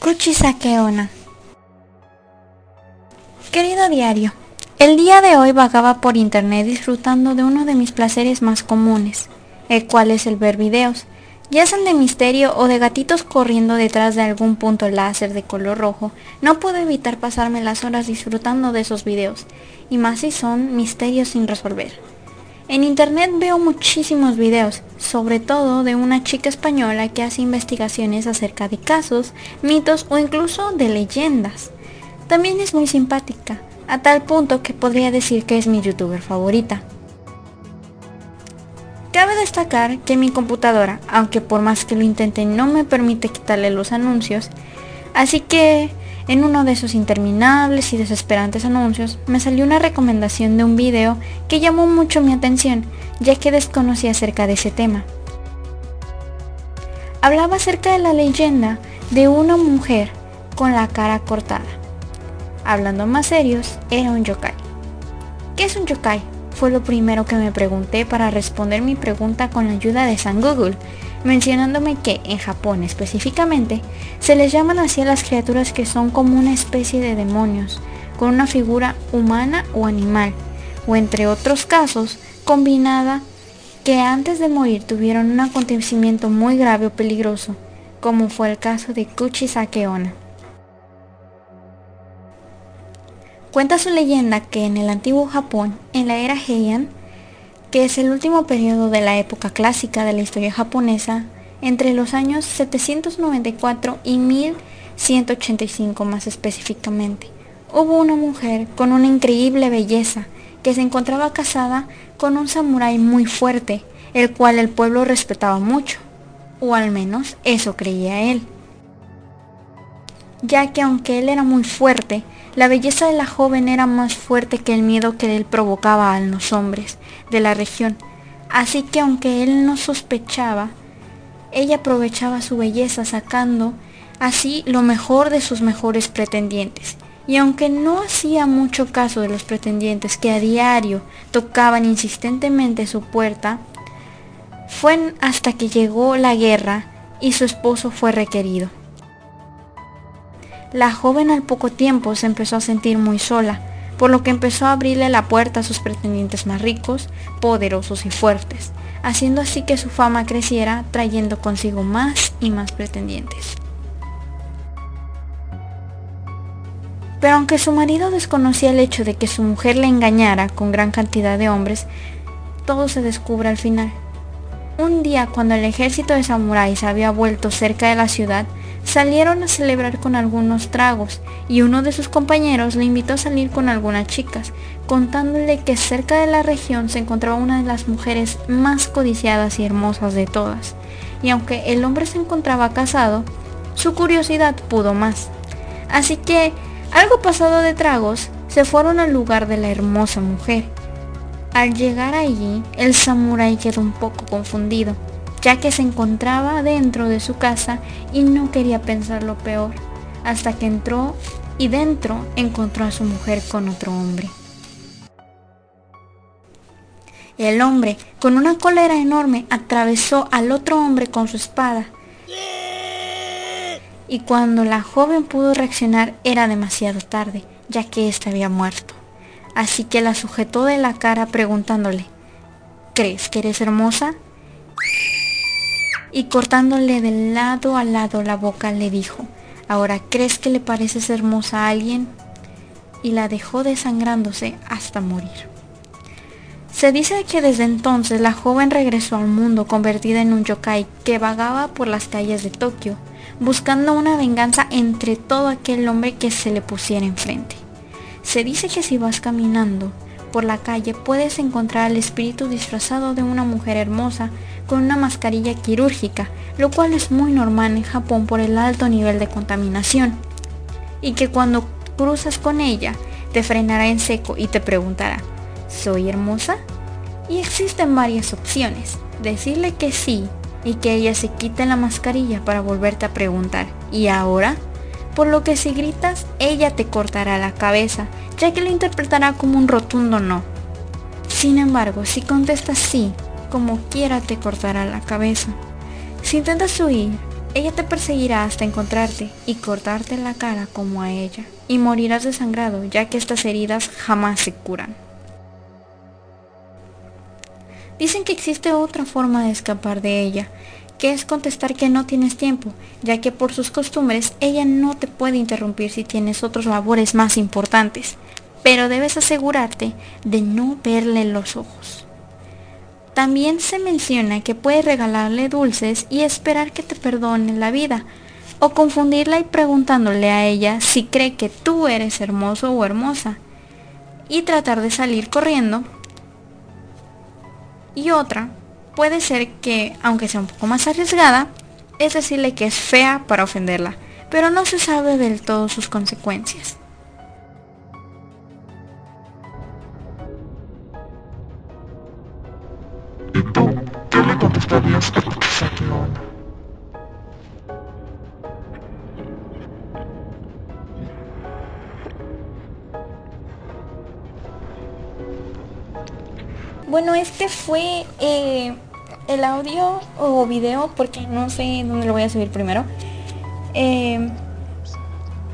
Kuchisakeona Querido diario, el día de hoy vagaba por internet disfrutando de uno de mis placeres más comunes, el cual es el ver videos, ya sean de misterio o de gatitos corriendo detrás de algún punto láser de color rojo, no puedo evitar pasarme las horas disfrutando de esos videos, y más si son misterios sin resolver. En internet veo muchísimos videos, sobre todo de una chica española que hace investigaciones acerca de casos, mitos o incluso de leyendas. También es muy simpática, a tal punto que podría decir que es mi youtuber favorita. Cabe destacar que mi computadora, aunque por más que lo intente no me permite quitarle los anuncios, así que en uno de esos interminables y desesperantes anuncios me salió una recomendación de un video que llamó mucho mi atención, ya que desconocía acerca de ese tema. Hablaba acerca de la leyenda de una mujer con la cara cortada. Hablando más serios, era un yokai. ¿Qué es un yokai? Fue lo primero que me pregunté para responder mi pregunta con la ayuda de San Google, mencionándome que en Japón específicamente se les llaman así a las criaturas que son como una especie de demonios, con una figura humana o animal, o entre otros casos, combinada que antes de morir tuvieron un acontecimiento muy grave o peligroso, como fue el caso de Kuchisake Onna. Cuenta su leyenda que en el antiguo Japón, en la era Heian, que es el último periodo de la época clásica de la historia japonesa, entre los años 794 y 1185 más específicamente. Hubo una mujer con una increíble belleza que se encontraba casada con un samurái muy fuerte, el cual el pueblo respetaba mucho, o al menos eso creía él. Ya que aunque él era muy fuerte, la belleza de la joven era más fuerte que el miedo que él provocaba a los hombres de la región. Así que aunque él no sospechaba, ella aprovechaba su belleza sacando así lo mejor de sus mejores pretendientes. Y aunque no hacía mucho caso de los pretendientes que a diario tocaban insistentemente su puerta, fue hasta que llegó la guerra y su esposo fue requerido. La joven al poco tiempo se empezó a sentir muy sola, por lo que empezó a abrirle la puerta a sus pretendientes más ricos, poderosos y fuertes, haciendo así que su fama creciera, trayendo consigo más y más pretendientes. Pero aunque su marido desconocía el hecho de que su mujer le engañara con gran cantidad de hombres, todo se descubre al final. Un día cuando el ejército de samuráis había vuelto cerca de la ciudad, Salieron a celebrar con algunos tragos y uno de sus compañeros le invitó a salir con algunas chicas, contándole que cerca de la región se encontraba una de las mujeres más codiciadas y hermosas de todas. Y aunque el hombre se encontraba casado, su curiosidad pudo más. Así que, algo pasado de tragos, se fueron al lugar de la hermosa mujer. Al llegar allí, el samurái quedó un poco confundido ya que se encontraba dentro de su casa y no quería pensar lo peor, hasta que entró y dentro encontró a su mujer con otro hombre. El hombre, con una cólera enorme, atravesó al otro hombre con su espada. Y cuando la joven pudo reaccionar era demasiado tarde, ya que ésta había muerto. Así que la sujetó de la cara preguntándole, ¿crees que eres hermosa? Y cortándole de lado a lado la boca le dijo, ¿ahora crees que le pareces hermosa a alguien? Y la dejó desangrándose hasta morir. Se dice que desde entonces la joven regresó al mundo convertida en un yokai que vagaba por las calles de Tokio, buscando una venganza entre todo aquel hombre que se le pusiera enfrente. Se dice que si vas caminando por la calle puedes encontrar al espíritu disfrazado de una mujer hermosa con una mascarilla quirúrgica, lo cual es muy normal en Japón por el alto nivel de contaminación. Y que cuando cruzas con ella, te frenará en seco y te preguntará, ¿soy hermosa? Y existen varias opciones. Decirle que sí y que ella se quite la mascarilla para volverte a preguntar. ¿Y ahora? Por lo que si gritas, ella te cortará la cabeza, ya que lo interpretará como un rotundo no. Sin embargo, si contestas sí, como quiera te cortará la cabeza. Si intentas huir, ella te perseguirá hasta encontrarte y cortarte la cara como a ella, y morirás desangrado, ya que estas heridas jamás se curan. Dicen que existe otra forma de escapar de ella, que es contestar que no tienes tiempo, ya que por sus costumbres ella no te puede interrumpir si tienes otros labores más importantes, pero debes asegurarte de no verle los ojos. También se menciona que puedes regalarle dulces y esperar que te perdone la vida, o confundirla y preguntándole a ella si cree que tú eres hermoso o hermosa, y tratar de salir corriendo. Y otra puede ser que, aunque sea un poco más arriesgada, es decirle que es fea para ofenderla, pero no se sabe del todo sus consecuencias. Bueno, este fue eh, el audio o video porque no sé dónde lo voy a subir primero. Eh,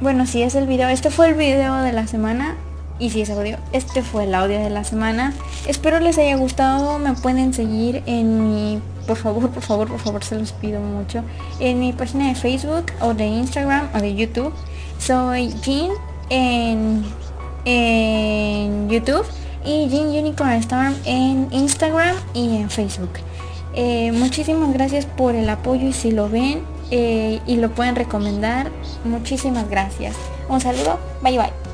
bueno, si es el video, este fue el video de la semana y si es audio, este fue el audio de la semana. Espero les haya gustado, me pueden seguir en mi, por favor, por favor, por favor, se los pido mucho, en mi página de Facebook o de Instagram o de YouTube. Soy Jean en, en YouTube y Jean Unicorn Storm en Instagram y en Facebook. Eh, muchísimas gracias por el apoyo y si lo ven eh, y lo pueden recomendar, muchísimas gracias. Un saludo, bye bye.